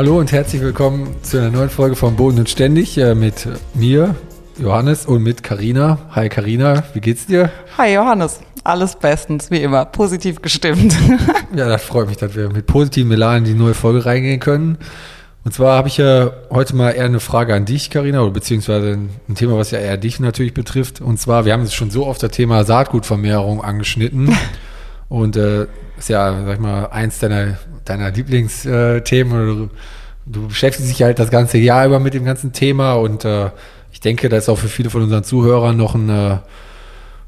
Hallo und herzlich willkommen zu einer neuen Folge von Boden und Ständig äh, mit mir, Johannes, und mit Karina. Hi Karina, wie geht's dir? Hi Johannes, alles bestens, wie immer, positiv gestimmt. ja, das freut mich, dass wir mit positivem Elan in die neue Folge reingehen können. Und zwar habe ich ja heute mal eher eine Frage an dich, Karina, oder beziehungsweise ein Thema, was ja eher dich natürlich betrifft. Und zwar, wir haben jetzt schon so oft das Thema Saatgutvermehrung angeschnitten. Und äh, ist ja, sag ich mal, eins deiner, deiner Lieblingsthemen. Du, du beschäftigst dich halt das ganze Jahr über mit dem ganzen Thema und äh, ich denke, das ist auch für viele von unseren Zuhörern noch ein, äh,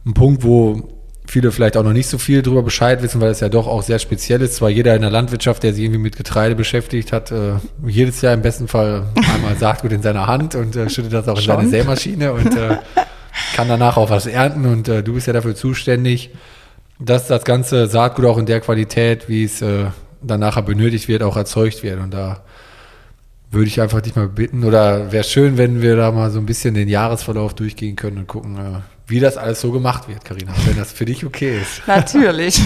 ein Punkt, wo viele vielleicht auch noch nicht so viel darüber Bescheid wissen, weil es ja doch auch sehr speziell ist. Zwar jeder in der Landwirtschaft, der sich irgendwie mit Getreide beschäftigt hat, äh, jedes Jahr im besten Fall einmal Saatgut in seiner Hand und äh, schüttet das auch in seine Sämaschine und äh, kann danach auch was ernten und äh, du bist ja dafür zuständig dass das ganze Saatgut auch in der Qualität, wie es äh, dann nachher benötigt wird, auch erzeugt wird. Und da würde ich einfach dich mal bitten, oder wäre schön, wenn wir da mal so ein bisschen den Jahresverlauf durchgehen können und gucken, äh, wie das alles so gemacht wird, Karina, wenn das für dich okay ist. Natürlich.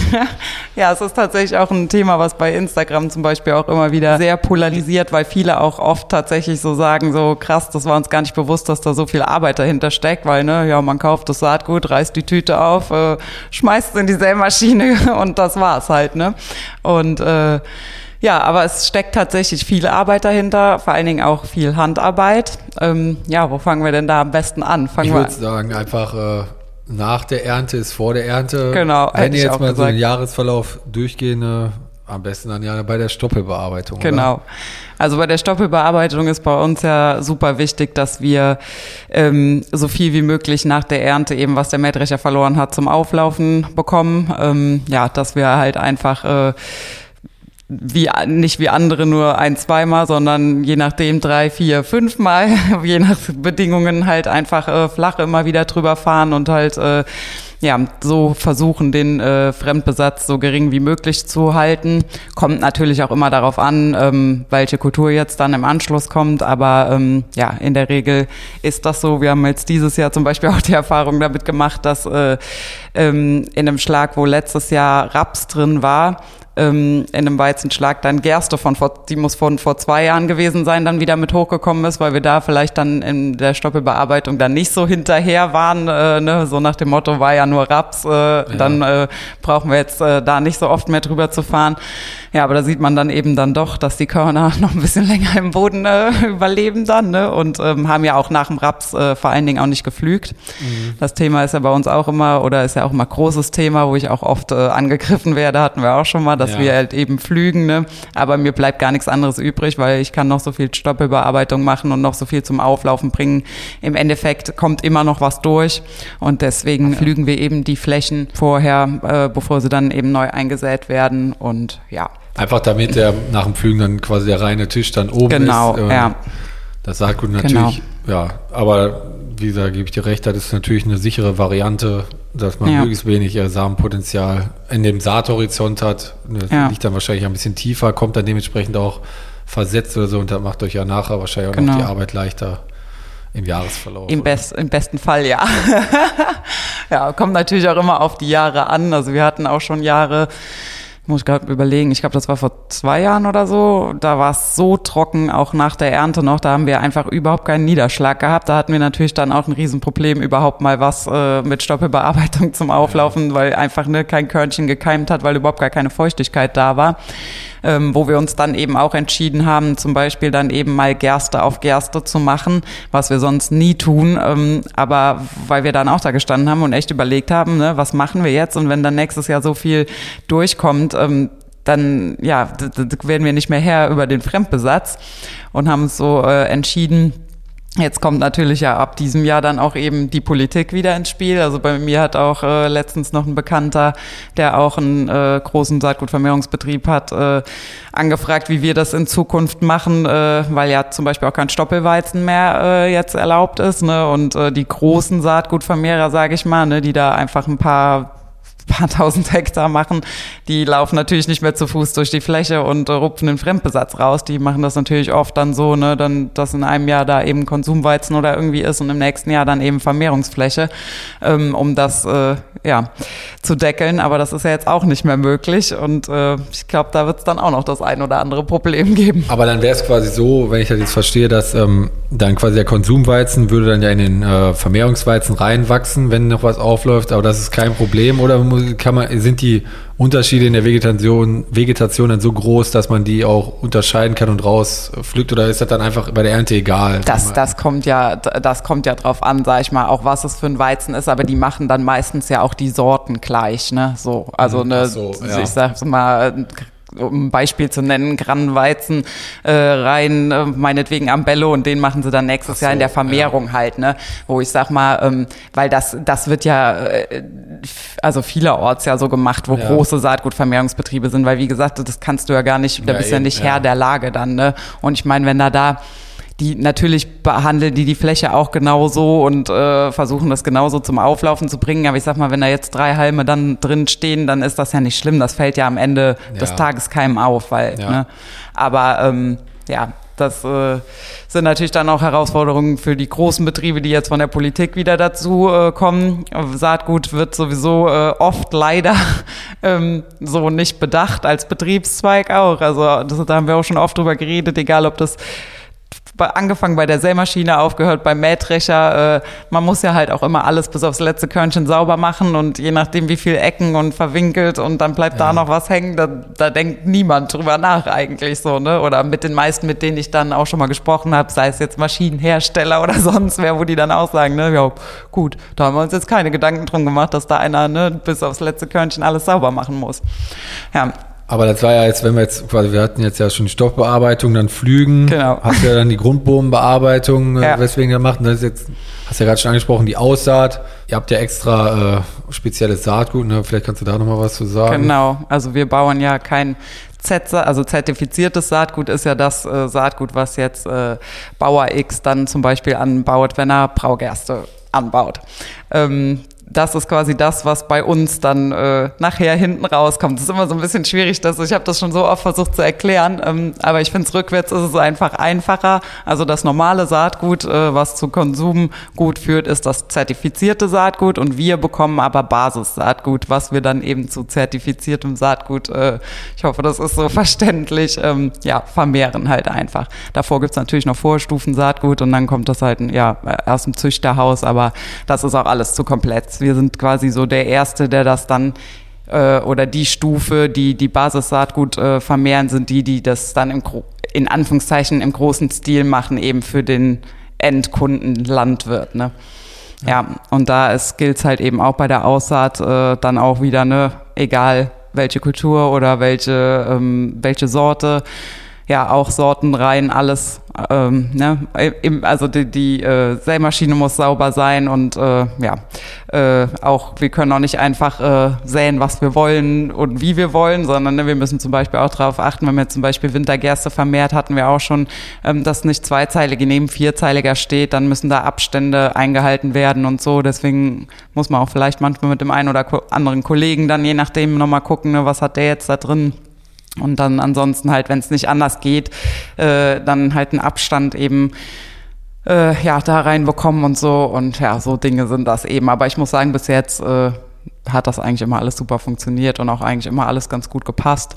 Ja, es ist tatsächlich auch ein Thema, was bei Instagram zum Beispiel auch immer wieder sehr polarisiert, weil viele auch oft tatsächlich so sagen, so krass, das war uns gar nicht bewusst, dass da so viel Arbeit dahinter steckt, weil, ne, ja, man kauft das Saatgut, reißt die Tüte auf, äh, schmeißt es in die Sämaschine und das war's halt, ne? Und äh, ja, aber es steckt tatsächlich viel Arbeit dahinter, vor allen Dingen auch viel Handarbeit. Ähm, ja, wo fangen wir denn da am besten an? Fangen ich würde sagen, einfach äh, nach der Ernte ist vor der Ernte. Genau. Wenn ihr jetzt mal gesagt. so den Jahresverlauf durchgehen, äh, am besten dann ja bei der Stoppelbearbeitung. Genau. Oder? Also bei der Stoppelbearbeitung ist bei uns ja super wichtig, dass wir ähm, so viel wie möglich nach der Ernte eben, was der Mähdrescher verloren hat, zum Auflaufen bekommen. Ähm, ja, dass wir halt einfach äh, wie nicht wie andere nur ein, zweimal, sondern je nachdem drei, vier, fünfmal, je nach Bedingungen halt einfach äh, flach immer wieder drüber fahren und halt äh, ja so versuchen, den äh, Fremdbesatz so gering wie möglich zu halten. Kommt natürlich auch immer darauf an, ähm, welche Kultur jetzt dann im Anschluss kommt, aber ähm, ja, in der Regel ist das so. Wir haben jetzt dieses Jahr zum Beispiel auch die Erfahrung damit gemacht, dass äh, ähm, in einem Schlag, wo letztes Jahr Raps drin war, ähm, in einem Weizenschlag dann Gerste von vor, die muss von vor zwei Jahren gewesen sein, dann wieder mit hochgekommen ist, weil wir da vielleicht dann in der Stoppelbearbeitung dann nicht so hinterher waren, äh, ne? so nach dem Motto war ja nur Raps, äh, ja. dann äh, brauchen wir jetzt äh, da nicht so oft mehr drüber zu fahren. Ja, aber da sieht man dann eben dann doch, dass die Körner noch ein bisschen länger im Boden äh, überleben dann ne? und ähm, haben ja auch nach dem Raps äh, vor allen Dingen auch nicht geflügt. Mhm. Das Thema ist ja bei uns auch immer oder ist ja auch immer großes Thema, wo ich auch oft äh, angegriffen werde, hatten wir auch schon mal, dass ja. wir halt eben flügen. Ne? Aber mir bleibt gar nichts anderes übrig, weil ich kann noch so viel Stoppelbearbeitung machen und noch so viel zum Auflaufen bringen. Im Endeffekt kommt immer noch was durch und deswegen ja. flügen wir eben die Flächen vorher, äh, bevor sie dann eben neu eingesät werden und ja. Einfach damit der nach dem Flügen dann quasi der reine Tisch dann oben genau, ist. Genau, ja. Das Saatgut natürlich, genau. ja, aber wie gesagt, gebe ich dir recht, das ist natürlich eine sichere Variante, dass man ja. möglichst wenig äh, Samenpotenzial in dem Saathorizont hat. Das ja. liegt dann wahrscheinlich ein bisschen tiefer, kommt dann dementsprechend auch versetzt oder so und das macht euch ja nachher wahrscheinlich auch genau. noch die Arbeit leichter im Jahresverlauf. Im, Best, Im besten Fall, ja. ja, kommt natürlich auch immer auf die Jahre an. Also wir hatten auch schon Jahre, muss ich gerade überlegen, ich glaube, das war vor zwei Jahren oder so. Da war es so trocken, auch nach der Ernte noch. Da haben wir einfach überhaupt keinen Niederschlag gehabt. Da hatten wir natürlich dann auch ein Riesenproblem, überhaupt mal was äh, mit Stoppelbearbeitung zum Auflaufen, weil einfach ne, kein Körnchen gekeimt hat, weil überhaupt gar keine Feuchtigkeit da war ähm, wo wir uns dann eben auch entschieden haben, zum Beispiel dann eben mal Gerste auf Gerste zu machen, was wir sonst nie tun. Ähm, aber weil wir dann auch da gestanden haben und echt überlegt haben, ne, was machen wir jetzt? Und wenn dann nächstes Jahr so viel durchkommt, ähm, dann ja, werden wir nicht mehr her über den Fremdbesatz und haben uns so äh, entschieden, Jetzt kommt natürlich ja ab diesem Jahr dann auch eben die Politik wieder ins Spiel. Also bei mir hat auch äh, letztens noch ein Bekannter, der auch einen äh, großen Saatgutvermehrungsbetrieb hat, äh, angefragt, wie wir das in Zukunft machen, äh, weil ja zum Beispiel auch kein Stoppelweizen mehr äh, jetzt erlaubt ist. Ne? Und äh, die großen Saatgutvermehrer, sage ich mal, ne, die da einfach ein paar paar tausend Hektar machen, die laufen natürlich nicht mehr zu Fuß durch die Fläche und rupfen den Fremdbesatz raus. Die machen das natürlich oft dann so, ne, dann, dass in einem Jahr da eben Konsumweizen oder irgendwie ist und im nächsten Jahr dann eben Vermehrungsfläche, ähm, um das äh, ja zu deckeln. Aber das ist ja jetzt auch nicht mehr möglich und äh, ich glaube, da wird es dann auch noch das ein oder andere Problem geben. Aber dann wäre es quasi so, wenn ich das jetzt verstehe, dass ähm, dann quasi der Konsumweizen würde dann ja in den äh, Vermehrungsweizen reinwachsen, wenn noch was aufläuft, aber das ist kein Problem oder kann man, sind die Unterschiede in der Vegetation, Vegetation dann so groß, dass man die auch unterscheiden kann und rauspflückt oder ist das dann einfach bei der Ernte egal? Das, das kommt ja, das kommt ja drauf an, sag ich mal, auch was es für ein Weizen ist, aber die machen dann meistens ja auch die Sorten gleich, ne? So, also mhm. ne, so, ja. ich sag mal, um ein Beispiel zu nennen, Grannenweizen äh, rein, äh, meinetwegen am Bello und den machen sie dann nächstes so, Jahr in der Vermehrung ja. halt, ne? Wo ich sag mal, ähm, weil das, das wird ja äh, also vielerorts ja so gemacht, wo ja. große Saatgutvermehrungsbetriebe sind, weil wie gesagt, das kannst du ja gar nicht, da ja, bist ja nicht Herr der Lage dann, ne? Und ich meine, wenn da da die natürlich behandeln die die Fläche auch genauso und äh, versuchen das genauso zum Auflaufen zu bringen. Aber ich sag mal, wenn da jetzt drei Halme dann drin stehen, dann ist das ja nicht schlimm. Das fällt ja am Ende ja. des Tages keinem auf, weil, ja. ne? Aber ähm, ja, das äh, sind natürlich dann auch Herausforderungen für die großen Betriebe, die jetzt von der Politik wieder dazu äh, kommen. Saatgut wird sowieso äh, oft leider ähm, so nicht bedacht als Betriebszweig auch. Also das, da haben wir auch schon oft drüber geredet, egal ob das angefangen bei der Sämaschine, aufgehört beim Mähdrescher. Äh, man muss ja halt auch immer alles bis aufs letzte Körnchen sauber machen und je nachdem, wie viel Ecken und verwinkelt und dann bleibt ja. da noch was hängen, da, da denkt niemand drüber nach eigentlich so, ne? Oder mit den meisten, mit denen ich dann auch schon mal gesprochen habe, sei es jetzt Maschinenhersteller oder sonst wer, wo die dann auch sagen, ne, ja, gut, da haben wir uns jetzt keine Gedanken drum gemacht, dass da einer ne, bis aufs letzte Körnchen alles sauber machen muss. Ja, aber das war ja jetzt, wenn wir jetzt quasi, wir hatten jetzt ja schon die Stoffbearbeitung, dann Flügen, genau. hast ja dann die Grundbodenbearbeitung, äh, ja. weswegen gemacht. Und das ist jetzt, hast ja gerade schon angesprochen, die Aussaat. Ihr habt ja extra äh, spezielles Saatgut, ne? vielleicht kannst du da nochmal was zu sagen. Genau, also wir bauen ja kein Z, also zertifiziertes Saatgut ist ja das äh, Saatgut, was jetzt äh, Bauer X dann zum Beispiel anbaut, wenn er Braugerste anbaut. Ähm, das ist quasi das, was bei uns dann äh, nachher hinten rauskommt. Das ist immer so ein bisschen schwierig, dass ich habe das schon so oft versucht zu erklären, ähm, aber ich finde es rückwärts ist es einfach einfacher. Also das normale Saatgut, äh, was zu Konsum gut führt, ist das zertifizierte Saatgut und wir bekommen aber Basissaatgut, was wir dann eben zu zertifiziertem Saatgut, äh, ich hoffe, das ist so verständlich, ähm, ja, vermehren halt einfach. Davor gibt's natürlich noch Vorstufen Saatgut und dann kommt das halt ja aus dem Züchterhaus, aber das ist auch alles zu wir sind quasi so der Erste, der das dann äh, oder die Stufe, die die Basissaatgut äh, vermehren, sind die, die das dann im, in Anführungszeichen im großen Stil machen, eben für den Endkunden Landwirt. Ne? Ja. ja, und da gilt es halt eben auch bei der Aussaat äh, dann auch wieder, ne, egal welche Kultur oder welche, ähm, welche Sorte, ja, auch Sorten rein, alles ähm, ne, im, also die, die äh, Sämaschine muss sauber sein und äh, ja, äh, auch wir können auch nicht einfach äh, säen, was wir wollen und wie wir wollen, sondern ne, wir müssen zum Beispiel auch darauf achten, wenn wir zum Beispiel Wintergerste vermehrt, hatten wir auch schon, ähm, dass nicht zweizeilige neben vierzeiliger steht, dann müssen da Abstände eingehalten werden und so. Deswegen muss man auch vielleicht manchmal mit dem einen oder anderen Kollegen dann je nachdem nochmal gucken, ne, was hat der jetzt da drin und dann ansonsten halt, wenn es nicht anders geht, äh, dann halt einen Abstand eben äh, ja da reinbekommen und so. Und ja, so Dinge sind das eben. Aber ich muss sagen, bis jetzt äh, hat das eigentlich immer alles super funktioniert und auch eigentlich immer alles ganz gut gepasst.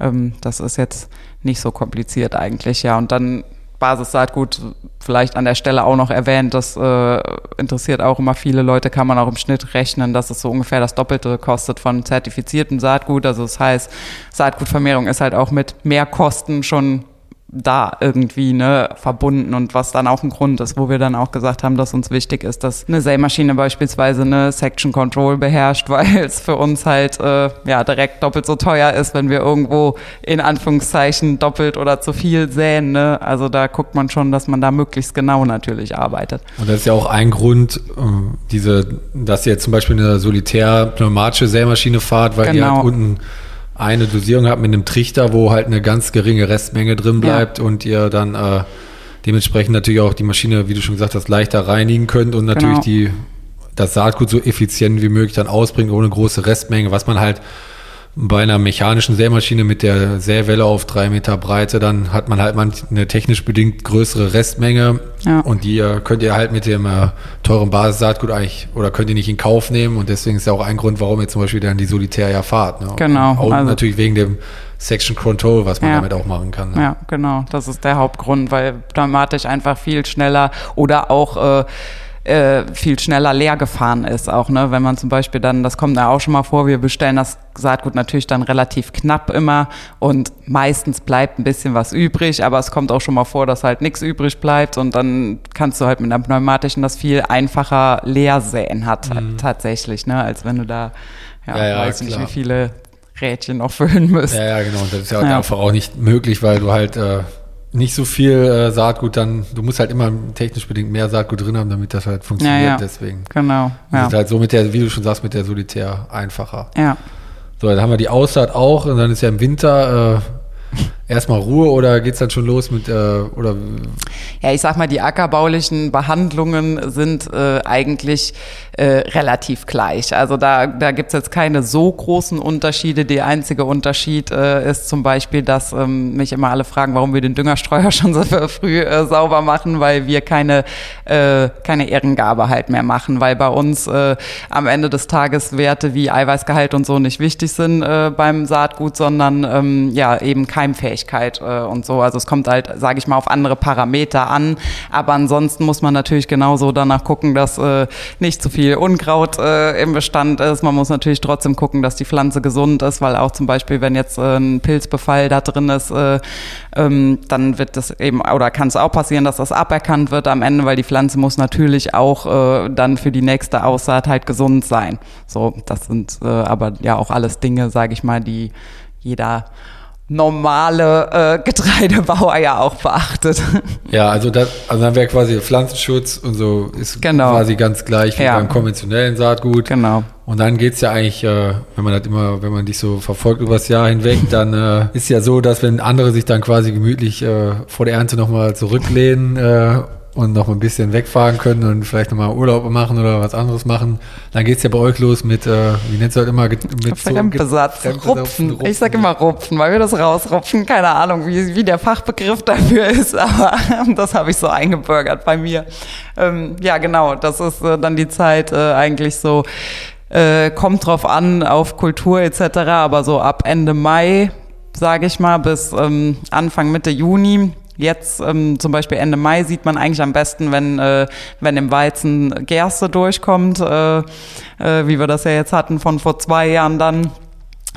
Ähm, das ist jetzt nicht so kompliziert eigentlich, ja. Und dann Basissaatgut vielleicht an der Stelle auch noch erwähnt, das äh, interessiert auch immer viele Leute, kann man auch im Schnitt rechnen, dass es so ungefähr das Doppelte kostet von zertifiziertem Saatgut. Also das heißt, Saatgutvermehrung ist halt auch mit Mehrkosten schon da irgendwie ne, verbunden und was dann auch ein Grund ist, wo wir dann auch gesagt haben, dass uns wichtig ist, dass eine Sämaschine beispielsweise eine Section Control beherrscht, weil es für uns halt äh, ja direkt doppelt so teuer ist, wenn wir irgendwo in Anführungszeichen doppelt oder zu viel säen. Ne? Also da guckt man schon, dass man da möglichst genau natürlich arbeitet. Und das ist ja auch ein Grund, äh, diese, dass ihr zum Beispiel eine solitär pneumatische Sämaschine fahrt, weil genau. ihr halt unten eine Dosierung habt mit einem Trichter, wo halt eine ganz geringe Restmenge drin bleibt ja. und ihr dann äh, dementsprechend natürlich auch die Maschine, wie du schon gesagt hast, leichter reinigen könnt und natürlich genau. die, das Saatgut so effizient wie möglich dann ausbringt, ohne große Restmenge, was man halt bei einer mechanischen Sämaschine mit der Säwelle auf drei Meter Breite, dann hat man halt eine technisch bedingt größere Restmenge ja. und die äh, könnt ihr halt mit dem äh, teuren Basissaatgut eigentlich oder könnt ihr nicht in Kauf nehmen und deswegen ist ja auch ein Grund, warum ihr zum Beispiel dann die Solitär ja fahrt. Ne? Genau. Und also, natürlich wegen dem Section Control, was man ja. damit auch machen kann. Ne? Ja, genau. Das ist der Hauptgrund, weil pneumatisch einfach viel schneller oder auch äh, äh, viel schneller leer gefahren ist. Auch, ne, wenn man zum Beispiel dann, das kommt ja auch schon mal vor, wir bestellen das Saatgut natürlich dann relativ knapp immer und meistens bleibt ein bisschen was übrig, aber es kommt auch schon mal vor, dass halt nichts übrig bleibt und dann kannst du halt mit einer pneumatischen das viel einfacher leer säen hat mhm. tatsächlich, ne, als wenn du da, ja, ja, ja weiß klar. nicht, wie viele Rädchen noch füllen müsst. Ja, ja, genau. Und das ist ja, ja. einfach auch nicht möglich, weil du halt äh, nicht so viel äh, Saatgut dann, du musst halt immer technisch bedingt mehr Saatgut drin haben, damit das halt funktioniert. Ja, ja. Deswegen. Genau. Ja. Das ist halt so mit der, wie du schon sagst, mit der Solitär einfacher. Ja. So, dann haben wir die Aussaat auch und dann ist ja im Winter äh, erstmal Ruhe oder geht es dann schon los mit, äh, oder? Ja, ich sag mal, die ackerbaulichen Behandlungen sind äh, eigentlich äh, relativ gleich. Also da, da gibt's jetzt keine so großen Unterschiede. Der einzige Unterschied äh, ist zum Beispiel, dass ähm, mich immer alle fragen, warum wir den Düngerstreuer schon so früh äh, sauber machen, weil wir keine, äh, keine Ehrengabe halt mehr machen, weil bei uns äh, am Ende des Tages Werte wie Eiweißgehalt und so nicht wichtig sind äh, beim Saatgut, sondern ähm, ja eben Keimfähigkeit äh, und so. Also es kommt halt, sage ich mal, auf andere Parameter an. Aber ansonsten muss man natürlich genauso danach gucken, dass äh, nicht zu viel Unkraut äh, im Bestand ist. Man muss natürlich trotzdem gucken, dass die Pflanze gesund ist, weil auch zum Beispiel, wenn jetzt äh, ein Pilzbefall da drin ist, äh, ähm, dann wird das eben, oder kann es auch passieren, dass das aberkannt wird am Ende, weil die Pflanze muss natürlich auch äh, dann für die nächste Aussaat halt gesund sein. So, das sind äh, aber ja auch alles Dinge, sage ich mal, die jeder normale äh, Getreidebauer ja auch beachtet. Ja, also, das, also dann wäre quasi Pflanzenschutz und so ist genau. quasi ganz gleich wie ja. beim konventionellen Saatgut. Genau. Und dann geht's ja eigentlich, äh, wenn man das immer, wenn man dich so verfolgt übers Jahr hinweg, dann äh, ist ja so, dass wenn andere sich dann quasi gemütlich äh, vor der Ernte nochmal zurücklehnen äh, und noch ein bisschen wegfahren können und vielleicht nochmal Urlaub machen oder was anderes machen, dann geht's ja bei euch los mit, äh, wie nennt ihr das immer? Mit Fremdbesatz, so, Rupfen. Rupfen. Ich sag immer Rupfen, weil wir das rausrupfen. Keine Ahnung, wie, wie der Fachbegriff dafür ist, aber das habe ich so eingebürgert bei mir. Ähm, ja, genau, das ist äh, dann die Zeit äh, eigentlich so, äh, kommt drauf an, auf Kultur etc., aber so ab Ende Mai, sage ich mal, bis ähm, Anfang Mitte Juni Jetzt ähm, zum Beispiel Ende Mai sieht man eigentlich am besten, wenn, äh, wenn im Weizen Gerste durchkommt, äh, äh, wie wir das ja jetzt hatten von vor zwei Jahren dann.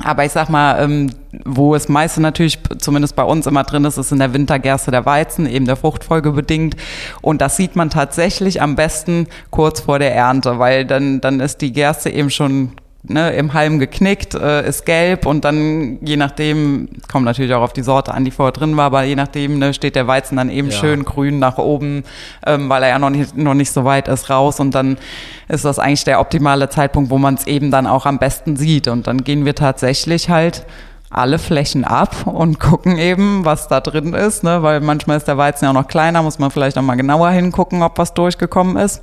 Aber ich sag mal, ähm, wo es meiste natürlich, zumindest bei uns immer drin ist, ist in der Wintergerste der Weizen, eben der Fruchtfolge bedingt. Und das sieht man tatsächlich am besten kurz vor der Ernte, weil dann, dann ist die Gerste eben schon ne, im Halm geknickt, äh, ist gelb und dann je nachdem, kommt natürlich auch auf die Sorte an, die vorher drin war, aber je nachdem ne, steht der Weizen dann eben ja. schön grün nach oben, ähm, weil er ja noch nicht, noch nicht so weit ist, raus und dann ist das eigentlich der optimale Zeitpunkt, wo man es eben dann auch am besten sieht und dann gehen wir tatsächlich halt alle Flächen ab und gucken eben, was da drin ist, ne? weil manchmal ist der Weizen ja auch noch kleiner, muss man vielleicht auch mal genauer hingucken, ob was durchgekommen ist.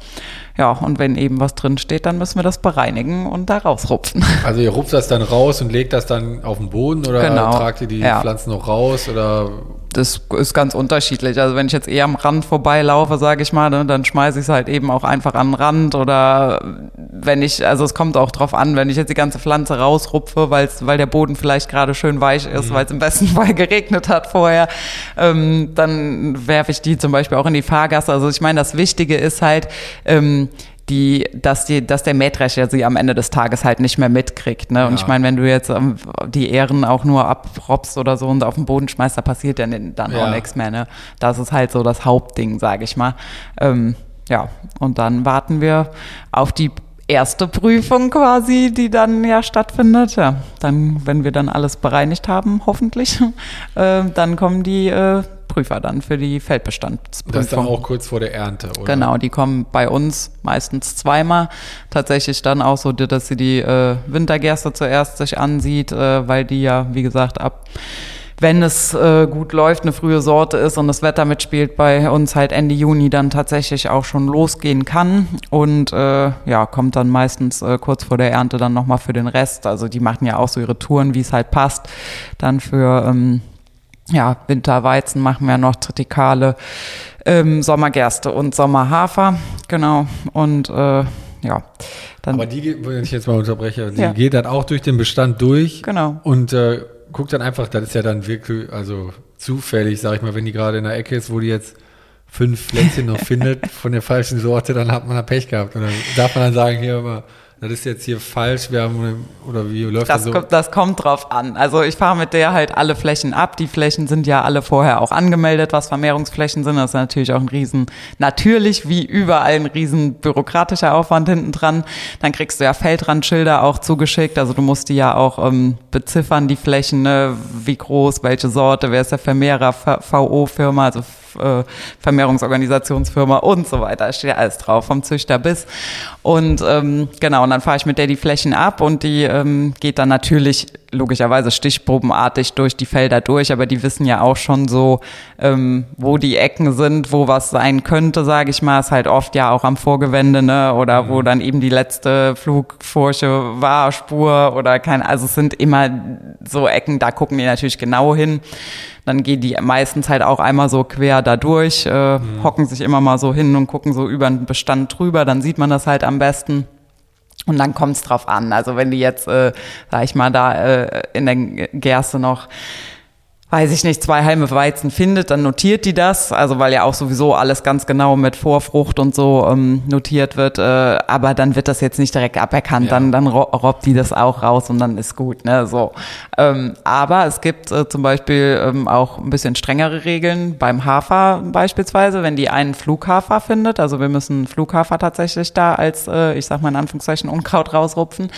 Ja, und wenn eben was drin steht, dann müssen wir das bereinigen und da rausrupfen. Also ihr rupft das dann raus und legt das dann auf den Boden oder genau. tragt ihr die ja. Pflanzen noch raus oder das ist ganz unterschiedlich. Also wenn ich jetzt eher am Rand vorbeilaufe, sage ich mal, dann schmeiße ich es halt eben auch einfach an den Rand oder wenn ich, also es kommt auch drauf an, wenn ich jetzt die ganze Pflanze rausrupfe, weil's, weil der Boden vielleicht gerade schön weich ist, mhm. weil es im besten Fall geregnet hat vorher, ähm, dann werfe ich die zum Beispiel auch in die Fahrgasse. Also ich meine, das Wichtige ist halt, ähm, die, dass die, dass der Mähdrescher sie am Ende des Tages halt nicht mehr mitkriegt. Ne? Und Ja. ich meine, wenn du jetzt ähm, die Ähren auch nur abrobbst oder so und auf den Boden schmeißt, da passiert ja dann auch Ja. nichts mehr. Ne? Das ist halt so das Hauptding, sage ich mal. Ähm, ja, und dann warten wir auf die erste Prüfung quasi, die dann ja stattfindet. Ja, dann, wenn wir dann alles bereinigt haben, hoffentlich, äh, dann kommen die äh, Prüfer dann für die Feldbestandsprüfung. Das ist dann auch kurz vor der Ernte, oder? Genau, die kommen bei uns meistens zweimal. Tatsächlich dann auch so, dass sie die äh, Wintergerste zuerst sich ansieht, äh, weil die ja, wie gesagt, ab wenn es äh, gut läuft, eine frühe Sorte ist und das Wetter mitspielt, bei uns halt Ende Juni dann tatsächlich auch schon losgehen kann. Und äh, ja, kommt dann meistens äh, kurz vor der Ernte dann nochmal für den Rest. Also die machen ja auch so ihre Touren, wie es halt passt. Dann für ähm, ja, Winterweizen machen wir noch Tritikale, ähm, Sommergerste und Sommerhafer, genau. Und äh, ja, dann Aber die, wenn ich jetzt mal unterbreche, die Ja. geht dann auch durch den Bestand durch Genau. und äh, guckt dann einfach, das ist ja dann wirklich, also zufällig, sag ich mal, wenn die gerade in der Ecke ist, wo die jetzt fünf Pflänzchen noch findet von der falschen Sorte, dann hat man da Pech gehabt. Und dann darf man dann sagen, hier, aber, das ist jetzt hier falsch, wir haben, oder wie läuft das, Das, so? kommt, das kommt drauf an. Also ich fahre mit der halt alle Flächen ab. Die Flächen sind ja alle vorher auch angemeldet, was Vermehrungsflächen sind. Das ist natürlich auch ein riesen, natürlich wie überall ein riesen bürokratischer Aufwand hinten dran. Dann kriegst du ja Feldrandschilder auch zugeschickt. Also du musst die ja auch ähm, beziffern, die Flächen, ne? wie groß, welche Sorte, wer ist der Vermehrer, VO-Firma, also äh, Vermehrungsorganisationsfirma und so weiter. Da steht ja alles drauf, vom Züchter bis. Und ähm, genau, und dann fahre ich mit der die Flächen ab und die ähm, geht dann natürlich logischerweise stichprobenartig durch die Felder durch, aber die wissen ja auch schon so, ähm, wo die Ecken sind, wo was sein könnte, sage ich mal, ist halt oft ja auch am Vorgewende, ne? Oder wo dann eben die letzte Flugfurche war, Spur oder kein, also es sind immer so Ecken, da gucken die natürlich genau hin. Dann gehen die meistens halt auch einmal so quer da durch, äh, hocken sich immer mal so hin und gucken so über den Bestand drüber, dann sieht man das halt am besten. Und dann kommt's drauf an. Also wenn die jetzt, äh, sag ich mal, da äh, in der Gerste noch weiß ich nicht, zwei Halme Weizen findet, dann notiert die das, also weil ja auch sowieso alles ganz genau mit Vorfrucht und so ähm, notiert wird, äh, aber dann wird das jetzt nicht direkt aberkannt, Ja. dann, dann ro robbt die das auch raus und dann ist gut, ne, so. Ähm, aber es gibt äh, zum Beispiel ähm, auch ein bisschen strengere Regeln beim Hafer beispielsweise, wenn die einen Flughafer findet, also wir müssen Flughafer tatsächlich da als, äh, ich sag mal in Anführungszeichen, Unkraut rausrupfen,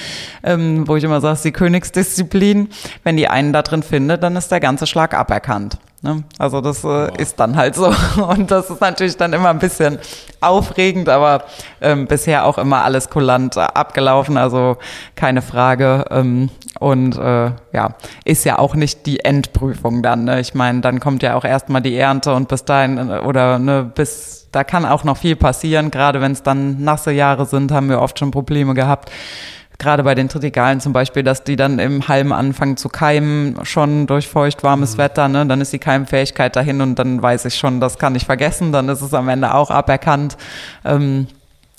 ähm, wo ich immer sage, ist die Königsdisziplin, wenn die einen da drin findet, dann ist der ganze Schlag aberkannt. Ne? Also das äh, ist dann halt so. Und das ist natürlich dann immer ein bisschen aufregend, aber ähm, bisher auch immer alles kulant äh, abgelaufen, also keine Frage. Ähm, und äh, ja, ist ja auch nicht die Endprüfung dann. Ne? Ich meine, dann kommt ja auch erstmal die Ernte und bis dahin äh, oder ne, bis da kann auch noch viel passieren. Gerade wenn es dann nasse Jahre sind, haben wir oft schon Probleme gehabt gerade bei den Tritikalen zum Beispiel, dass die dann im Halm anfangen zu keimen, schon durch feucht warmes Wetter, ne? dann ist die Keimfähigkeit dahin und dann weiß ich schon, das kann ich vergessen, dann ist es am Ende auch aberkannt. Ähm,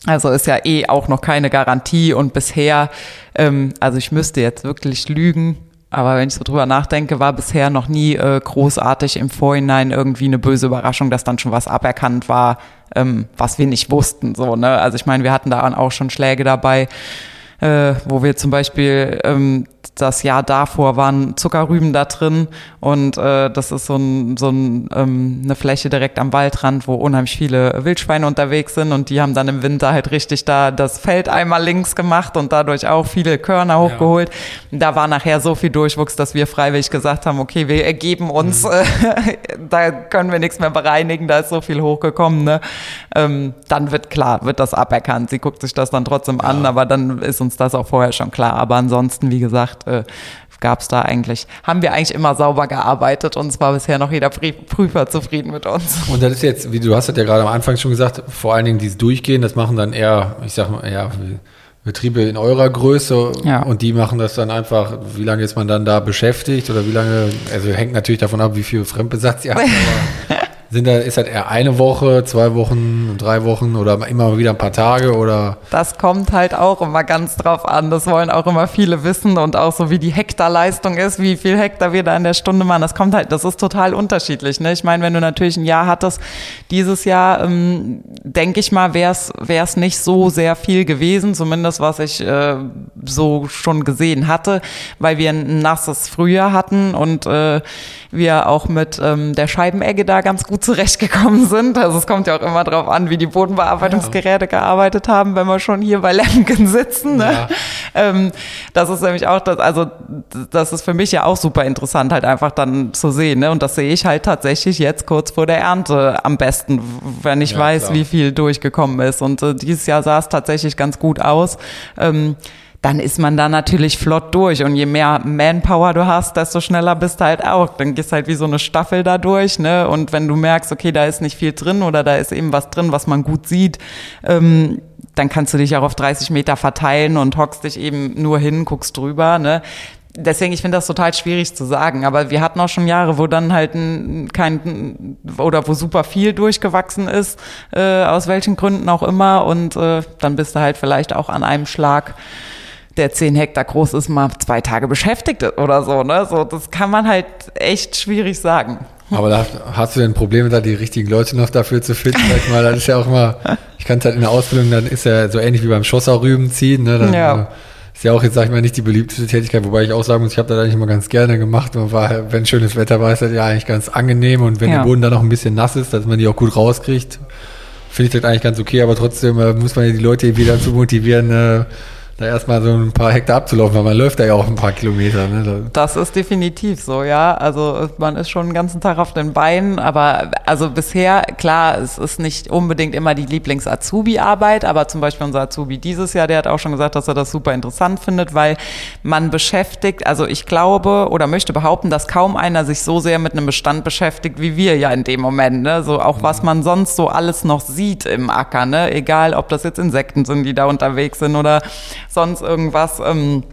also ist ja eh auch noch keine Garantie und bisher, ähm, also ich müsste jetzt wirklich lügen, aber wenn ich so drüber nachdenke, war bisher noch nie äh, großartig im Vorhinein irgendwie eine böse Überraschung, dass dann schon was aberkannt war, ähm, was wir nicht wussten. So, ne? Also ich meine, wir hatten da auch schon Schläge dabei, äh, wo wir zum Beispiel ähm, das Jahr davor waren Zuckerrüben da drin und äh, das ist so, ein, so ein, ähm, eine Fläche direkt am Waldrand, wo unheimlich viele Wildschweine unterwegs sind und die haben dann im Winter halt richtig da das Feld einmal links gemacht und dadurch auch viele Körner hochgeholt. Da war nachher so viel Durchwuchs, dass wir freiwillig gesagt haben, okay, wir ergeben uns, äh, da können wir nichts mehr bereinigen, da ist so viel hochgekommen. Ne? Ähm, dann wird klar, wird das aberkannt. Sie guckt sich das dann trotzdem an, aber dann ist uns das auch vorher schon klar. Aber ansonsten, wie gesagt, äh, gab es da eigentlich, haben wir eigentlich immer sauber gearbeitet und es war bisher noch jeder Prü- Prüfer zufrieden mit uns. Und das ist jetzt, wie du hast es ja gerade am Anfang schon gesagt, vor allen Dingen dieses Durchgehen, das machen dann eher, ich sag mal, ja, Betriebe in eurer Größe Ja. und die machen das dann einfach, wie lange ist man dann da beschäftigt oder wie lange, also hängt natürlich davon ab, wie viel Fremdbesatz ihr habt, aber Sind da, ist das eher eine Woche, zwei Wochen, drei Wochen oder immer wieder ein paar Tage oder? Das kommt halt auch immer ganz drauf an. Das wollen auch immer viele wissen und auch so wie die Hektarleistung ist, wie viel Hektar wir da in der Stunde machen. Das kommt halt, das ist total unterschiedlich. Ne? Ich meine, wenn du natürlich ein Jahr hattest, dieses Jahr, ähm, denke ich mal, wäre es nicht so sehr viel gewesen, zumindest was ich äh, so schon gesehen hatte, weil wir ein nasses Frühjahr hatten und äh, wir auch mit ähm, der Scheibenegge da ganz gut zurechtgekommen sind. Also es kommt ja auch immer darauf an, wie die Bodenbearbeitungsgeräte ja. gearbeitet haben, wenn wir schon hier bei Lemken sitzen. Ne? Ja. Ähm, das ist nämlich auch das, also das ist für mich ja auch super interessant, halt einfach dann zu sehen. Ne? Und das sehe ich halt tatsächlich jetzt kurz vor der Ernte am besten, wenn ich ja, weiß, klar. wie viel durchgekommen ist. Und äh, dieses Jahr sah es tatsächlich ganz gut aus. Ähm, dann ist man da natürlich flott durch. Und je mehr Manpower du hast, desto schneller bist du halt auch. Dann gehst halt wie so eine Staffel da durch, ne? Und wenn du merkst, okay, da ist nicht viel drin oder da ist eben was drin, was man gut sieht, ähm, dann kannst du dich auch auf 30 Meter verteilen und hockst dich eben nur hin, guckst drüber, ne? Deswegen, ich finde das total schwierig zu sagen. Aber wir hatten auch schon Jahre, wo dann halt ein, kein oder wo super viel durchgewachsen ist, äh, aus welchen Gründen auch immer. Und äh, dann bist du halt vielleicht auch an einem Schlag der zehn Hektar groß ist, mal zwei Tage beschäftigt oder so. Ne? so das kann man halt echt schwierig sagen. Aber da hast du denn Probleme, da die richtigen Leute noch dafür zu finden? Sag ich mal, das ist ja auch immer, ich kann es halt in der Ausbildung, dann ist ja so ähnlich wie beim Schosser-Rüben ziehen. Ne? Dann, ja. Äh, ist ja auch jetzt, sag ich mal, nicht die beliebteste Tätigkeit, wobei ich auch sagen muss, ich habe das eigentlich immer ganz gerne gemacht und war, wenn schönes Wetter war, ist das ja eigentlich ganz angenehm und wenn ja. der Boden dann noch ein bisschen nass ist, dass man die auch gut rauskriegt, finde ich das eigentlich ganz okay, aber trotzdem äh, muss man ja die Leute irgendwie dazu motivieren, äh, da erstmal so ein paar Hektar abzulaufen, weil man läuft da ja auch ein paar Kilometer. Ne? Das ist definitiv so, ja. Also man ist schon den ganzen Tag auf den Beinen, aber also bisher, klar, es ist nicht unbedingt immer die Lieblings-Azubi-Arbeit, aber zum Beispiel unser Azubi dieses Jahr, der hat auch schon gesagt, dass er das super interessant findet, weil man beschäftigt, also ich glaube oder möchte behaupten, dass kaum einer sich so sehr mit einem Bestand beschäftigt wie wir ja in dem Moment. Ne? So auch was man sonst so alles noch sieht im Acker, ne? Egal, ob das jetzt Insekten sind, die da unterwegs sind oder sonst irgendwas. Ähm,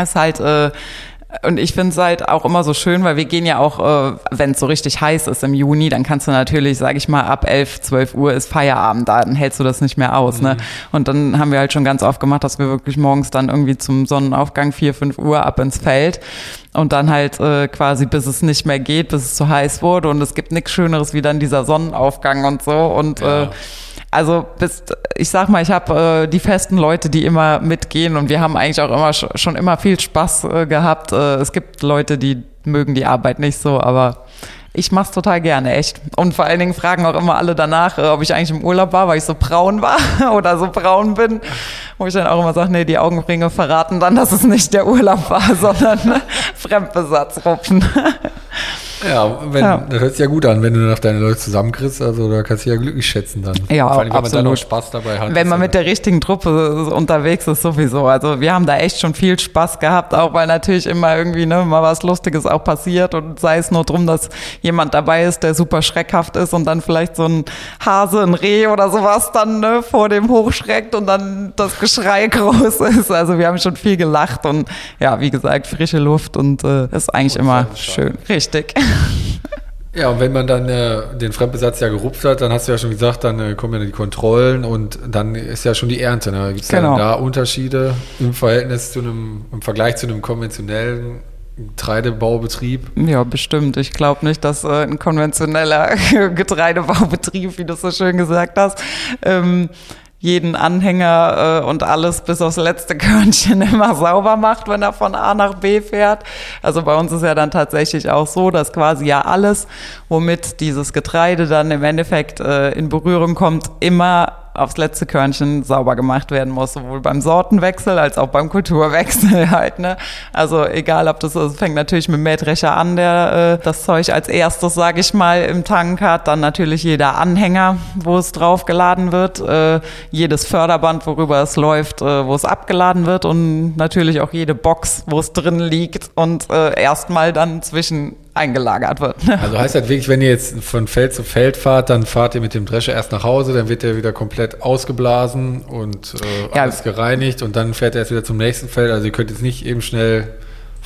ist halt äh, und ich finde es halt auch immer so schön, weil wir gehen ja auch, äh, wenn es so richtig heiß ist im Juni, dann kannst du natürlich, sage ich mal, ab 11, 12 Uhr ist Feierabend da, dann hältst du das nicht mehr aus. Ne? Mhm. Ne? Und dann haben wir halt schon ganz oft gemacht, dass wir wirklich morgens dann irgendwie zum Sonnenaufgang 4, 5 Uhr ab ins Feld und dann halt äh, quasi, bis es nicht mehr geht, bis es zu heiß wurde. Und es gibt nichts Schöneres wie dann dieser Sonnenaufgang und so. Und ja. äh, also bist, ich sag mal, ich habe äh, die festen Leute, die immer mitgehen und wir haben eigentlich auch immer schon immer viel Spaß äh, gehabt. Äh, es gibt Leute, die mögen die Arbeit nicht so, aber ich mach's total gerne, echt. Und vor allen Dingen fragen auch immer alle danach, äh, ob ich eigentlich im Urlaub war, weil ich so braun war oder so braun bin. Wo ich dann auch immer sage, nee, die Augenringe verraten dann, dass es nicht der Urlaub war, sondern Fremdbesatzrupfen. Ja, wenn, ja. das hört sich ja gut an, wenn du dann auf deine Leute zusammenkriegst. Also da kannst du ja glücklich schätzen dann. Ja, Vor allem, wenn absolut. man dann auch Spaß dabei hat. Wenn man mit der richtigen Truppe unterwegs ist, sowieso. Also wir haben da echt schon viel Spaß gehabt, auch weil natürlich immer irgendwie ne, mal was Lustiges auch passiert und sei es nur drum, dass jemand dabei ist, der super schreckhaft ist und dann vielleicht so ein Hase, ein Reh oder sowas dann ne, vor dem hochschreckt und dann das Geschrei groß ist. Also wir haben schon viel gelacht und ja, wie gesagt, frische Luft und äh, ist eigentlich und immer schön. Richtig. Ja, und wenn man dann äh, den Fremdbesatz ja gerupft hat, dann hast du ja schon gesagt, dann äh, kommen ja die Kontrollen und dann ist ja schon die Ernte. Ne? Gibt es genau. da Unterschiede im Verhältnis zu einem, im Vergleich zu einem konventionellen Getreidebaubetrieb? Ja, bestimmt. Ich glaube nicht, dass äh, ein konventioneller Getreidebaubetrieb, wie du so schön gesagt hast, ähm, jeden Anhänger äh, und alles bis aufs letzte Körnchen immer sauber macht, wenn er von A nach B fährt. Also bei uns ist ja dann tatsächlich auch so, dass quasi ja alles, womit dieses Getreide dann im Endeffekt äh, in Berührung kommt, immer aufs letzte Körnchen sauber gemacht werden muss, sowohl beim Sortenwechsel als auch beim Kulturwechsel halt. Ne? Also egal, ob das, also fängt natürlich mit Mähdrescher an, der äh, das Zeug als erstes, sage ich mal, im Tank hat. Dann natürlich jeder Anhänger, wo es drauf geladen wird, äh, jedes Förderband, worüber es läuft, äh, wo es abgeladen wird und natürlich auch jede Box, wo es drin liegt und äh, erstmal dann zwischen eingelagert wird. Also heißt das wirklich, wenn ihr jetzt von Feld zu Feld fahrt, dann fahrt ihr mit dem Drescher erst nach Hause, dann wird der wieder komplett ausgeblasen und äh, ja. alles gereinigt und dann fährt er erst wieder zum nächsten Feld. Also ihr könnt jetzt nicht eben schnell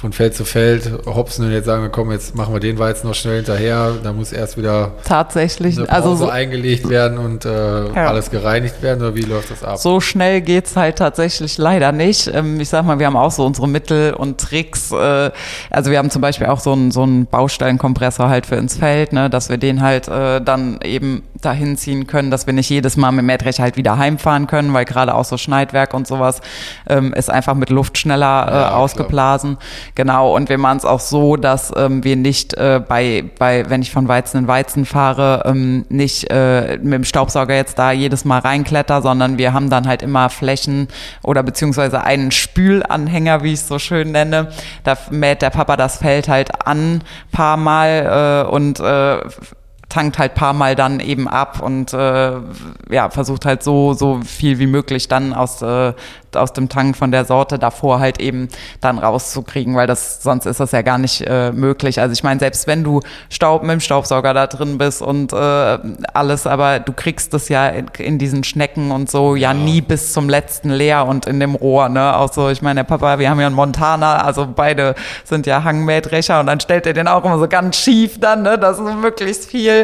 von Feld zu Feld hopsen und jetzt sagen wir, komm, jetzt machen wir den Weizen noch schnell hinterher. Da muss erst wieder tatsächlich eine also so, eingelegt werden und äh, Ja. alles gereinigt werden oder wie läuft das ab? so schnell geht's halt tatsächlich leider nicht. Ähm, ich sag mal, wir haben auch so unsere Mittel und Tricks. Äh, also wir haben zum Beispiel auch so einen so einen Baustellenkompressor halt für ins Feld, ne, dass wir den halt äh, dann eben dahin ziehen können, dass wir nicht jedes Mal mit dem Mähdrescher halt wieder heimfahren können, weil gerade auch so Schneidwerk und sowas ähm, ist einfach mit Luft schneller äh, Ja, klar. Genau, und wir machen es auch so, dass ähm, wir nicht äh, bei, bei, wenn ich von Weizen in Weizen fahre, ähm, nicht äh, mit dem Staubsauger jetzt da jedes Mal reinkletter, sondern wir haben dann halt immer Flächen oder beziehungsweise einen Spülanhänger, wie ich es so schön nenne. Da mäht der Papa das Feld halt an, paar Mal äh, und äh, tankt halt paar Mal dann eben ab und äh, ja, versucht halt so, so viel wie möglich dann aus, äh, aus dem Tank von der Sorte davor halt eben dann rauszukriegen, weil das sonst ist das ja gar nicht äh, möglich. Also ich meine, selbst wenn du Staub mit dem Staubsauger da drin bist und äh, alles, aber du kriegst es ja in, in diesen Schnecken und so ja nie bis zum letzten leer und in dem Rohr, ne? Auch so, ich meine, der Papa, wir haben ja einen Montana, also beide sind ja Hangmähdrescher und dann stellt er den auch immer so ganz schief dann, ne? Das ist möglichst viel.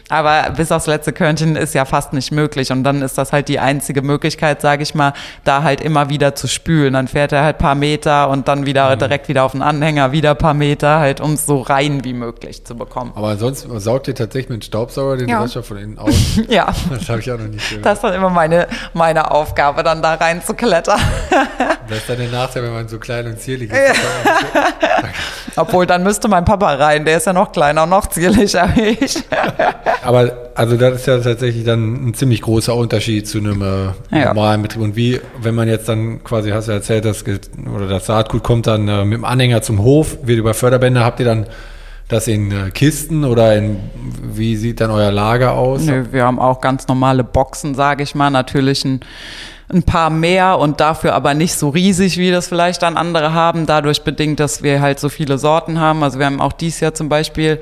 Aber bis aufs letzte Körnchen ist ja fast nicht möglich. Und dann ist das halt die einzige Möglichkeit, sage ich mal, da halt immer wieder zu spülen. Dann fährt er halt paar Meter und dann wieder direkt wieder auf den Anhänger, wieder paar Meter, halt um es so rein wie möglich zu bekommen. Aber ansonsten saugt ihr tatsächlich mit Staubsauger den Ja. Von innen aus? Ja. Das habe ich auch noch nicht gehört. Das ist dann immer meine, meine Aufgabe, dann da rein zu klettern. Das ist dann der Nachteil, wenn man so klein und zierlich ist. Obwohl, dann müsste mein Papa rein, der ist ja noch kleiner und noch zierlicher wie ich. Aber also das ist ja tatsächlich dann ein ziemlich großer Unterschied zu einem äh, normalen Betrieb. Und wie, wenn man jetzt dann quasi, hast du ja erzählt, das, ge- oder das Saatgut kommt dann äh, mit dem Anhänger zum Hof, wird über Förderbänder, habt ihr dann das in äh, Kisten oder in, wie sieht dann euer Lager aus? Nö, wir haben auch ganz normale Boxen, sage ich mal. Natürlich ein, ein paar mehr und dafür aber nicht so riesig, wie das vielleicht dann andere haben. Dadurch bedingt, dass wir halt so viele Sorten haben. Also wir haben auch dieses Jahr zum Beispiel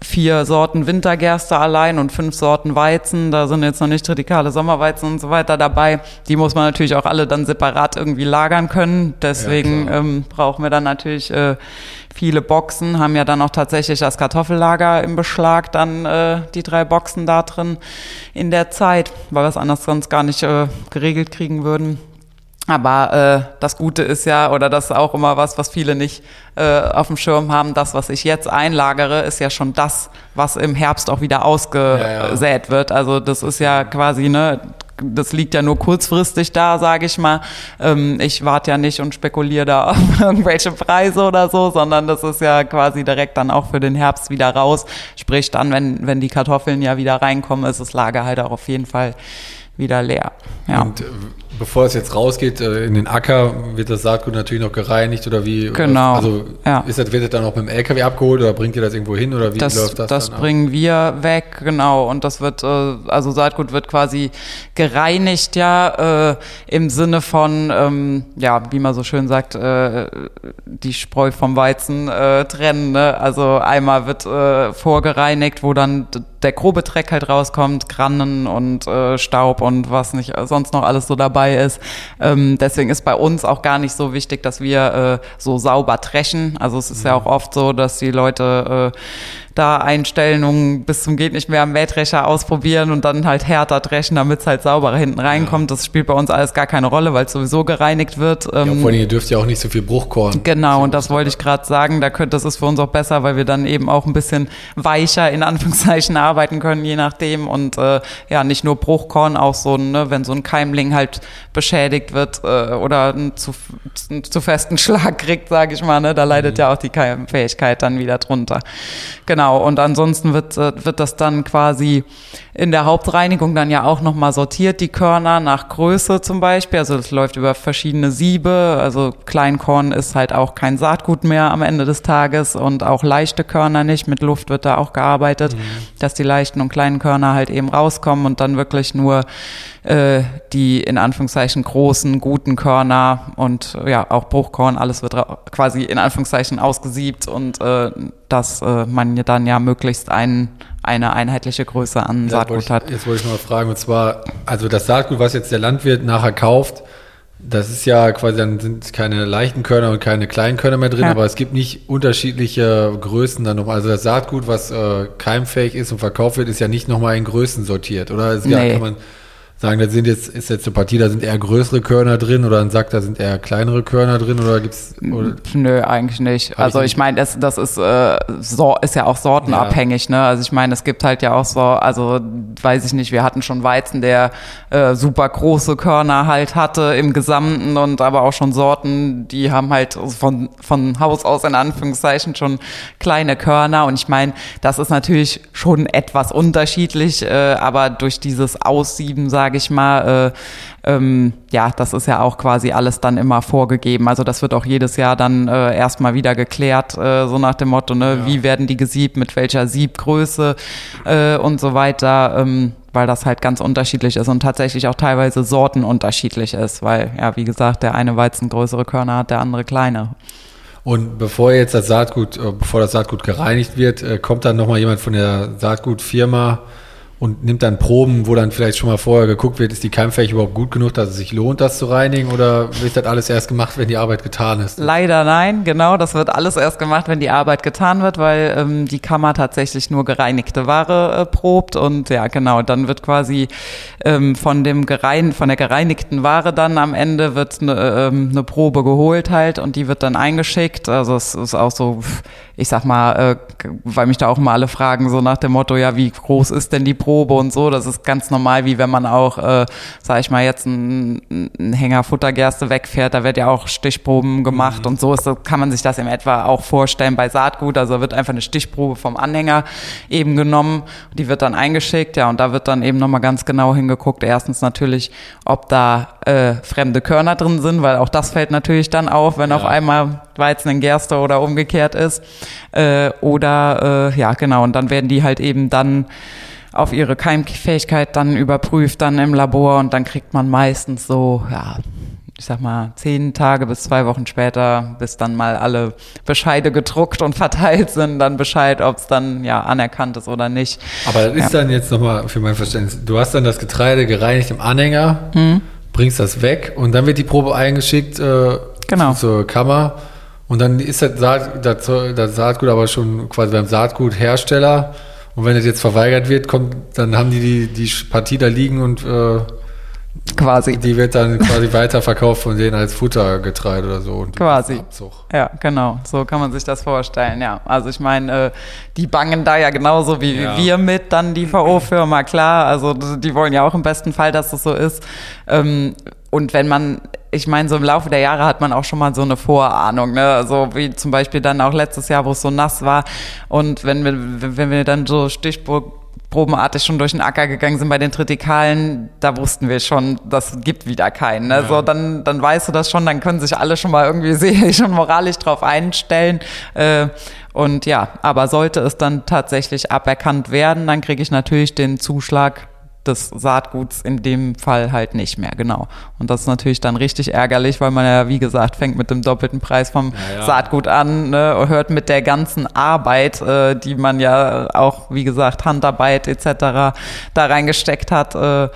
vier Sorten Wintergerste allein und fünf Sorten Weizen. Da sind jetzt noch nicht tritikale Sommerweizen und so weiter dabei. Die muss man natürlich auch alle dann separat irgendwie lagern können. Deswegen klar. ähm, brauchen wir dann natürlich äh, viele Boxen, haben ja dann auch tatsächlich das Kartoffellager im Beschlag, dann äh, die drei Boxen da drin in der Zeit, weil wir es anders sonst gar nicht äh, geregelt kriegen würden. Aber äh, das Gute ist ja, oder das ist auch immer was, was viele nicht äh, auf dem Schirm haben, das, was ich jetzt einlagere, ist ja schon das, was im Herbst auch wieder ausgesät wird. Also das ist ja quasi, ne, das liegt ja nur kurzfristig da, sage ich mal. Ähm, ich warte ja nicht und spekuliere da auf irgendwelche Preise oder so, sondern das ist ja quasi direkt dann auch für den Herbst wieder raus. Sprich dann, wenn, wenn die Kartoffeln ja wieder reinkommen, ist das Lager halt auch auf jeden Fall wieder leer. Ja. Und äh, bevor es jetzt rausgeht äh, in den Acker, wird das Saatgut natürlich noch gereinigt oder wie? Genau, Also ja. ist das, wird das dann auch mit dem LKW abgeholt oder bringt ihr das irgendwo hin oder wie das, läuft das, das dann ab? bringen wir weg, genau. Und das wird, äh, also Saatgut wird quasi gereinigt, ja, äh, im Sinne von, ähm, ja, wie man so schön sagt, die Spreu vom Weizen trennen. Ne? Also einmal wird vorgereinigt, wo dann der grobe Dreck halt rauskommt, Grannen und Staub und was nicht sonst noch alles so dabei ist. Ähm, deswegen ist bei uns auch gar nicht so wichtig, dass wir äh, so sauber dreschen. Also es ist ja auch oft so, dass die Leute äh, da Einstellungen bis zum geht nicht mehr am Mähdrescher ausprobieren und dann halt härter dreschen, damit es halt sauberer hinten reinkommt. Das spielt bei uns alles gar keine Rolle, weil es sowieso gereinigt wird. Ja, Ähm, vor allem, ihr dürft ja auch nicht so viel Bruchkorn. Genau, und das wollte ich gerade sagen. Da könnt, das ist für uns auch besser, weil wir dann eben auch ein bisschen weicher in Anführungszeichen arbeiten können, je nachdem. Und äh, ja, nicht nur Bruchkorn, auch so, ein, ne, wenn so ein Keimling halt beschädigt wird äh, oder einen zu, einen zu festen Schlag kriegt, sage ich mal, ne, da leidet ja auch die Keimfähigkeit dann wieder drunter. Genau, und ansonsten wird, äh, wird das dann quasi in der Hauptreinigung dann ja auch nochmal sortiert, die Körner nach Größe zum Beispiel. Also das läuft über verschiedene Siebe. Also Kleinkorn ist halt auch kein Saatgut mehr am Ende des Tages und auch leichte Körner nicht. Mit Luft wird da auch gearbeitet, dass die leichten und kleinen Körner halt eben rauskommen und dann wirklich nur äh, die in Anführungszeichen großen, guten Körner und ja auch Bruchkorn, alles wird quasi in Anführungszeichen ausgesiebt und äh, dass äh, man ja dann ja möglichst ein, eine einheitliche Größe an Ja, Saatgut hat. jetzt wollte ich mal fragen, und zwar, also das Saatgut, was jetzt der Landwirt nachher kauft, Das ist ja quasi, dann sind keine leichten Körner und keine kleinen Körner mehr drin, Ja. aber es gibt nicht unterschiedliche Größen dann noch. Also das Saatgut, was äh, keimfähig ist und verkauft wird, ist ja nicht nochmal in Größen sortiert, oder? Es ja, Nee. kann man sagen, da sind jetzt, ist jetzt eine Partie, da sind eher größere Körner drin oder ein Sack, da sind eher kleinere Körner drin oder gibt's oder, Nö, eigentlich nicht. Hab also ich ich meine, das, das ist, äh, so, ist ja auch sortenabhängig, ne? Also ich meine, es gibt halt ja auch so, also weiß ich nicht, wir hatten schon Weizen, der äh, super große Körner halt hatte im Gesamten und aber auch schon Sorten, die haben halt von, von Haus aus in Anführungszeichen schon kleine Körner und ich meine, das ist natürlich schon etwas unterschiedlich, äh, aber durch dieses Aussieben, sage ich mal, äh, ähm, ja, das ist ja auch quasi alles dann immer vorgegeben. Also das wird auch jedes Jahr dann äh, erstmal wieder geklärt, äh, so nach dem Motto, ne, wie werden die gesiebt, mit welcher Siebgröße äh, und so weiter, ähm, weil das halt ganz unterschiedlich ist und tatsächlich auch teilweise Sorten unterschiedlich ist, weil, ja, wie gesagt, der eine Weizen größere Körner hat, der andere kleine. Und bevor jetzt das Saatgut, äh, bevor das Saatgut gereinigt wird, äh, kommt dann nochmal jemand von der Saatgutfirma und nimmt dann Proben, wo dann vielleicht schon mal vorher geguckt wird, ist die keimfähig überhaupt gut genug, dass es sich lohnt, das zu reinigen oder wird das alles erst gemacht, wenn die Arbeit getan ist? Leider nein, genau. Das wird alles erst gemacht, wenn die Arbeit getan wird, weil ähm, die Kammer tatsächlich nur gereinigte Ware äh, probt und ja, genau. Dann wird quasi ähm, von dem gerein, von der gereinigten Ware dann am Ende wird eine ähm, ne Probe geholt halt und die wird dann eingeschickt. Also es ist auch so, ich sag mal, äh, weil mich da auch mal alle fragen so nach dem Motto, ja, wie groß ist denn die Probe und so. Das ist ganz normal, wie wenn man auch, äh, sag ich mal, jetzt einen, einen Hänger Futtergerste wegfährt, da wird ja auch Stichproben gemacht und so ist, das, kann man sich das in etwa auch vorstellen bei Saatgut. Also wird einfach eine Stichprobe vom Anhänger eben genommen, die wird dann eingeschickt, ja, und da wird dann eben nochmal ganz genau hingeguckt. Erstens natürlich, ob da äh, fremde Körner drin sind, weil auch das fällt natürlich dann auf, wenn Ja. auf einmal Weizen in Gerste oder umgekehrt ist. Äh, oder äh, ja, genau, und dann werden die halt eben dann auf ihre Keimfähigkeit dann überprüft, dann im Labor und dann kriegt man meistens so, ja, ich sag mal, zehn Tage bis zwei Wochen später, bis dann mal alle Bescheide gedruckt und verteilt sind, dann Bescheid, ob es dann ja anerkannt ist oder nicht. Aber das ist dann jetzt nochmal für mein Verständnis. Du hast dann das Getreide gereinigt im Anhänger, Mhm. bringst das weg und dann wird die Probe eingeschickt äh, Genau. zur Kammer. Und dann ist das, Saat, das, das Saatgut aber schon quasi beim Saatguthersteller. Und wenn das jetzt verweigert wird, kommt, dann haben die die, die Partie da liegen und äh, Quasi. die wird dann quasi weiterverkauft von denen als Futtergetreide oder so. Und Quasi. Abzug. Ja, genau. So kann man sich das vorstellen, ja. Also ich meine, äh, die bangen da ja genauso wie Ja. wir mit, dann die VO-Firma, klar. Also die wollen ja auch im besten Fall, dass das so ist. Ähm, und wenn man, ich meine, so im Laufe der Jahre hat man auch schon mal so eine Vorahnung, ne? Also wie zum Beispiel dann auch letztes Jahr, wo es so nass war. Und wenn wir, wenn wir dann so Stichprobenartig schon durch den Acker gegangen sind bei den Tritikalen, da wussten wir schon, das gibt wieder keinen. Ne? So, dann, dann weißt du das schon, dann können sich alle schon mal irgendwie sich schon moralisch drauf einstellen. Äh, und ja, aber sollte es dann tatsächlich aberkannt werden, dann kriege ich natürlich den Zuschlag des Saatguts in dem Fall halt nicht mehr, genau. Und das ist natürlich dann richtig ärgerlich, weil man ja, wie gesagt, fängt mit dem doppelten Preis vom Ja, ja. Saatgut an, ne, hört mit der ganzen Arbeit, äh, die man ja auch, wie gesagt, Handarbeit etc. da reingesteckt hat, äh,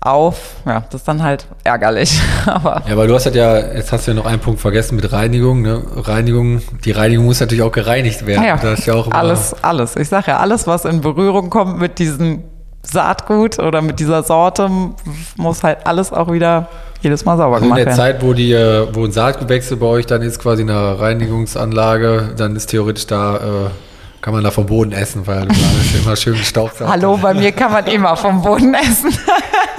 auf. Ja, das ist dann halt ärgerlich. Aber Ja, weil du hast halt ja, jetzt hast du ja noch einen Punkt vergessen mit Reinigung. Ne? Reinigung, die Reinigung muss natürlich auch gereinigt werden. ja, Das ist ja auch alles, alles. Ich sage ja, alles, was in Berührung kommt mit diesem Saatgut oder mit dieser Sorte, muss halt alles auch wieder jedes Mal sauber Also in gemacht der werden. Zeit, wo die, äh, wo ein Saatgutwechsel bei euch dann ist, quasi eine Reinigungsanlage, dann ist theoretisch da, äh, kann man da vom Boden essen, weil du immer schön Staub Hallo, bei mir kann man immer vom Boden essen.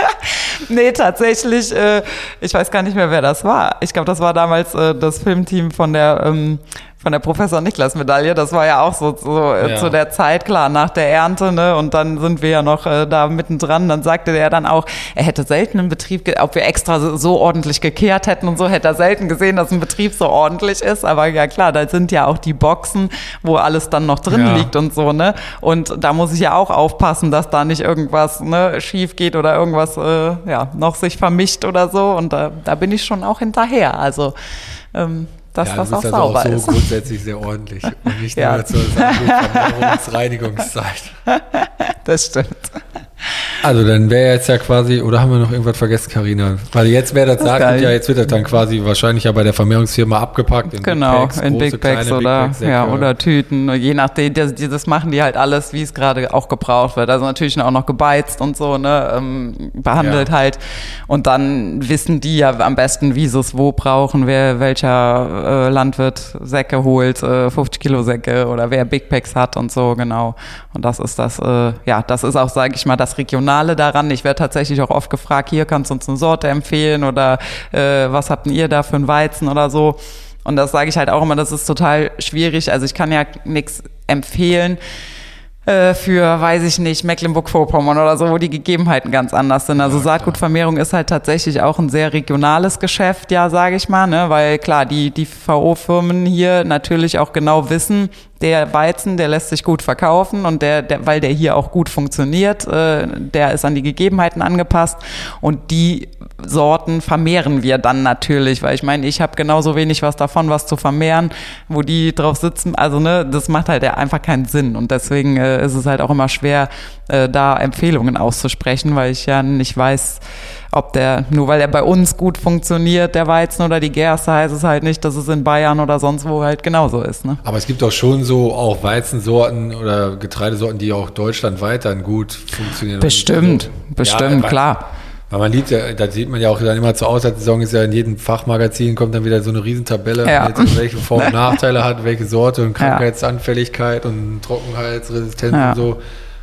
nee, tatsächlich, äh, ich weiß gar nicht mehr, wer das war. Ich glaube, das war damals äh, das Filmteam von der ähm, von der Professor Niklas Medaille. Das war ja auch so, so äh, Ja. zu der Zeit, klar, nach der Ernte, ne? Und dann sind wir ja noch äh, da mittendran. Dann sagte der dann auch, er hätte selten einen Betrieb, ob wir extra so, so ordentlich gekehrt hätten und so, hätte er selten gesehen, dass ein Betrieb so ordentlich ist. Aber ja klar, da sind ja auch die Boxen, wo alles dann noch drin Ja. liegt und so, ne? Und da muss ich ja auch aufpassen, dass da nicht irgendwas ne, schief geht oder irgendwas äh, ja, noch sich vermischt oder so. Und da, da bin ich schon auch hinterher. Also, ähm, dass ja, das auch also sauber auch so ist. grundsätzlich sehr ordentlich und nicht Ja. nur zur Saatgutvermehrungsreinigungszeit. Das stimmt. Also dann wäre jetzt ja quasi, oder haben wir noch irgendwas vergessen, Karina? Weil jetzt wäre das, Das sagt ja, jetzt wird das dann quasi wahrscheinlich ja bei der Vermehrungsfirma abgepackt. In Genau, Big Packs, in große, Big Bags kleine oder, Big Bags, ja, oder Tüten, je nachdem, das, das machen die halt alles, wie es gerade auch gebraucht wird. Also natürlich auch noch gebeizt und so, ne, ähm, behandelt Ja. halt. Und dann wissen die ja am besten, wie sie es wo brauchen, wer, welcher äh, Landwirt Säcke holt, äh, 50 Kilo Säcke oder wer Big Packs hat und so, genau. Und das ist das, äh, ja, das ist auch, sage ich mal, das Regionale daran. Ich werde tatsächlich auch oft gefragt, hier kannst du uns eine Sorte empfehlen oder äh, was habt ihr da für einen Weizen oder so. Und das sage ich halt auch immer, das ist total schwierig. Also ich kann ja nichts empfehlen äh, für, weiß ich nicht, Mecklenburg-Vorpommern oder so, wo die Gegebenheiten ganz anders sind. Also Saatgutvermehrung ist halt tatsächlich auch ein sehr regionales Geschäft, ja, sage ich mal, ne? weil klar, die, die VO-Firmen hier natürlich auch genau wissen, der Weizen, der lässt sich gut verkaufen und der, der weil der hier auch gut funktioniert, äh, der ist an die Gegebenheiten angepasst und die Sorten vermehren wir dann natürlich, weil ich meine, ich habe genauso wenig was davon, was zu vermehren, wo die drauf sitzen. Also ne, das macht halt ja einfach keinen Sinn und deswegen äh, ist es halt auch immer schwer, äh, da Empfehlungen auszusprechen, weil ich ja nicht weiß, ob der, nur weil er bei uns gut funktioniert, der Weizen oder die Gerste, heißt es halt nicht, dass es in Bayern oder sonst wo halt genauso ist. Ne? Aber es gibt doch schon so auch Weizensorten oder Getreidesorten, die auch deutschlandweit dann gut funktionieren. Bestimmt, Also, bestimmt, weil- klar. Weil man liebt ja, da sieht man ja auch dann immer zur Aussaison ist ja in jedem Fachmagazin kommt dann wieder so eine Riesentabelle, Ja. mit welche Vor- und Nachteile hat, welche Sorte und Krankheitsanfälligkeit und Trockenheitsresistenz Ja. und so.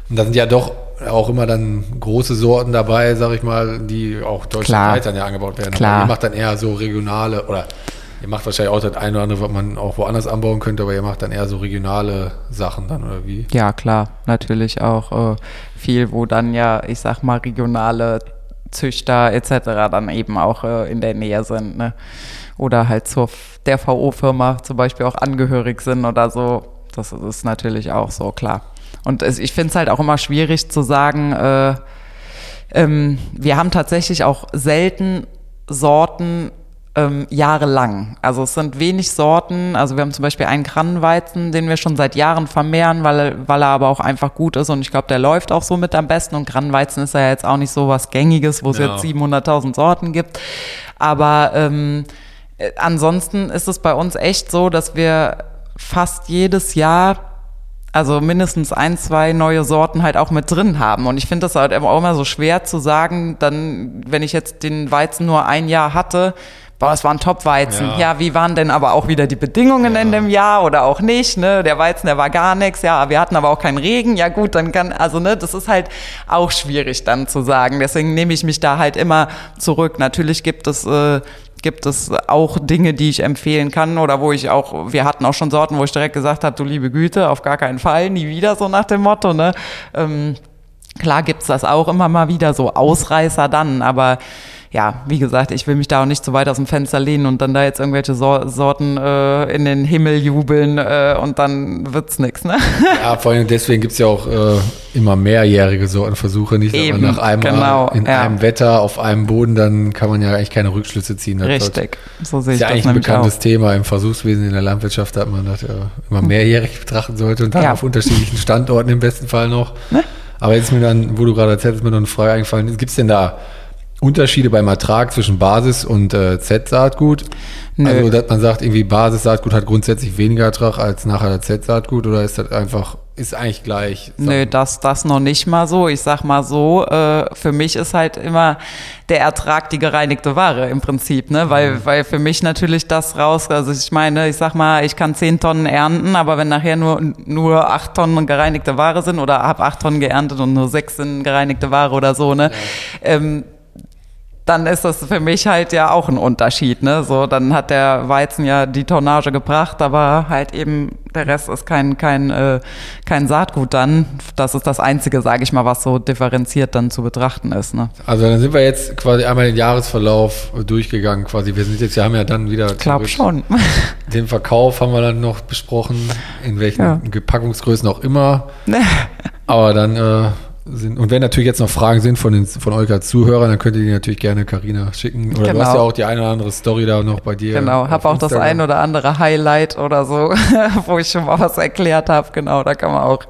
Und da sind ja doch auch immer dann große Sorten dabei, sag ich mal, die auch deutschlandweit dann ja angebaut werden. Klar. Aber ihr macht dann eher so regionale oder ihr macht wahrscheinlich auch das eine oder andere, was man auch woanders anbauen könnte, aber ihr macht dann eher so regionale Sachen dann oder wie? Ja, klar, natürlich auch äh, viel, wo dann ja, ich sag mal, regionale Züchter etc. dann eben auch äh, in der Nähe sind, ne? Oder halt zur der VO-Firma zum Beispiel auch angehörig sind oder so. Das ist natürlich auch so, klar. Und es, ich finde es halt auch immer schwierig zu sagen, äh, ähm, wir haben tatsächlich auch selten Sorten ähm, jahrelang. Also es sind wenig Sorten. Also wir haben zum Beispiel einen Grannenweizen, den wir schon seit Jahren vermehren, weil, er- weil er aber auch einfach gut ist und ich glaube, der läuft auch so mit am besten. Und Grannenweizen ist ja jetzt auch nicht so was Gängiges, wo es Ja. jetzt 700.000 Sorten gibt. Aber ähm, äh, ansonsten ist es bei uns echt so, dass wir fast jedes Jahr also mindestens ein, zwei neue Sorten halt auch mit drin haben. Und ich finde das halt auch immer so schwer zu sagen, dann, wenn ich jetzt den Weizen nur ein Jahr hatte, boah, es war ein Top-Weizen. Ja. Ja. wie waren denn aber auch wieder die Bedingungen in dem Jahr oder auch nicht, ne? Der Weizen, der war gar nichts, ja, wir hatten aber auch keinen Regen, ja gut, dann kann, also ne, das ist halt auch schwierig dann zu sagen. Deswegen nehme ich mich da halt immer zurück. Natürlich gibt es, äh, gibt es auch Dinge, die ich empfehlen kann oder wo ich auch, wir hatten auch schon Sorten, wo ich direkt gesagt habe, du liebe Güte, auf gar keinen Fall, nie wieder, so nach dem Motto, ne? Ähm, klar gibt's das auch immer mal wieder, so Ausreißer dann, aber ja, wie gesagt, ich will mich da auch nicht zu weit aus dem Fenster lehnen und dann da jetzt irgendwelche Sor Sorten äh, in den Himmel jubeln äh, und dann wird's nix, ne? Ja, vor allem deswegen gibt's ja auch äh, immer mehrjährige Sortenversuche, nicht Eben, nach einem genau, in ja. einem Wetter auf einem Boden, dann kann man ja eigentlich keine Rückschlüsse ziehen. Das Richtig, so sehe ist ich ja das eigentlich ein bekanntes auch. Thema im Versuchswesen in der Landwirtschaft, dass man das ja immer mehrjährig betrachten sollte und dann Ja. auf unterschiedlichen Standorten im besten Fall noch. Ne? Aber jetzt ist mir dann, wo du gerade erzählst, ist mir noch eine Frage eingefallen. Gibt's denn da Unterschiede beim Ertrag zwischen Basis und äh, Z-Saatgut? Also, dass man sagt, irgendwie Basis-Saatgut hat grundsätzlich weniger Ertrag als nachher das Z-Saatgut oder ist das einfach, ist eigentlich gleich? Nö, das, das noch nicht mal so. Ich sag mal so, äh, für mich ist halt immer der Ertrag die gereinigte Ware im Prinzip, ne? Weil, weil für mich natürlich das raus, also ich meine, ich sag mal, ich kann zehn Tonnen ernten, aber wenn nachher nur, nur acht Tonnen gereinigte Ware sind oder hab acht Tonnen geerntet und nur sechs sind gereinigte Ware oder so, ne? Ähm, dann ist das für mich halt ja auch ein Unterschied, ne? So, dann hat der Weizen ja die Tonnage gebracht, aber halt eben der Rest ist kein kein äh, kein Saatgut dann. Das ist das einzige, sage ich mal, was so differenziert dann zu betrachten ist, ne? Also dann sind wir jetzt quasi einmal den Jahresverlauf durchgegangen quasi. Wir sind jetzt, wir haben ja dann wieder Ich glaube schon. den Verkauf haben wir dann noch besprochen, in welchen Ja. Packungsgrößen auch immer. Aber dann äh, sind. Und wenn natürlich jetzt noch Fragen sind von, den, von euch als Zuhörern, dann könnt ihr die natürlich gerne Karina schicken. Oder du hast Genau. ja auch die eine oder andere Story da noch bei dir. Genau, habe auch das Instagram. ein oder andere Highlight oder so, wo ich schon mal was erklärt habe. Genau, da kann man auch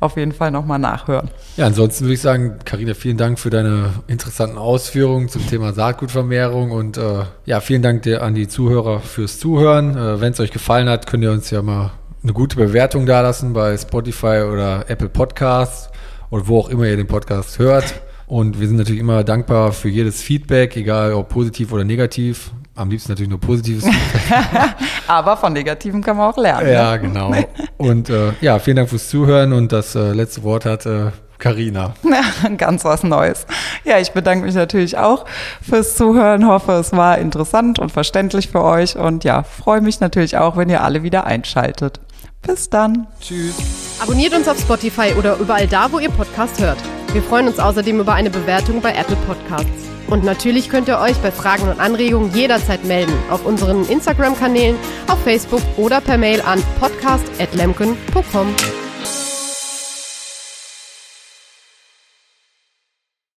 auf jeden Fall nochmal nachhören. Ja, ansonsten würde ich sagen, Karina, vielen Dank für deine interessanten Ausführungen zum Thema Saatgutvermehrung und äh, ja, vielen Dank dir an die Zuhörer fürs Zuhören. Äh, Wenn es euch gefallen hat, könnt ihr uns ja mal eine gute Bewertung dalassen bei Spotify oder Apple Podcasts oder wo auch immer ihr den Podcast hört. Und wir sind natürlich immer dankbar für jedes Feedback, egal ob positiv oder negativ. Am liebsten natürlich nur positives Feedback. Aber von Negativen kann man auch lernen. ne? Ja, genau. Und äh, ja, vielen Dank fürs Zuhören und das äh, letzte Wort hat äh, Carina. Ganz was Neues. Ja, ich bedanke mich natürlich auch fürs Zuhören. Hoffe, es war interessant und verständlich für euch. Und ja, freue mich natürlich auch, wenn ihr alle wieder einschaltet. Bis dann. Tschüss. Abonniert uns auf Spotify oder überall da, wo ihr Podcast hört. Wir freuen uns außerdem über eine Bewertung bei Apple Podcasts. Und natürlich könnt ihr euch bei Fragen und Anregungen jederzeit melden auf unseren Instagram-Kanälen, auf Facebook oder per Mail an podcast.lemken.com.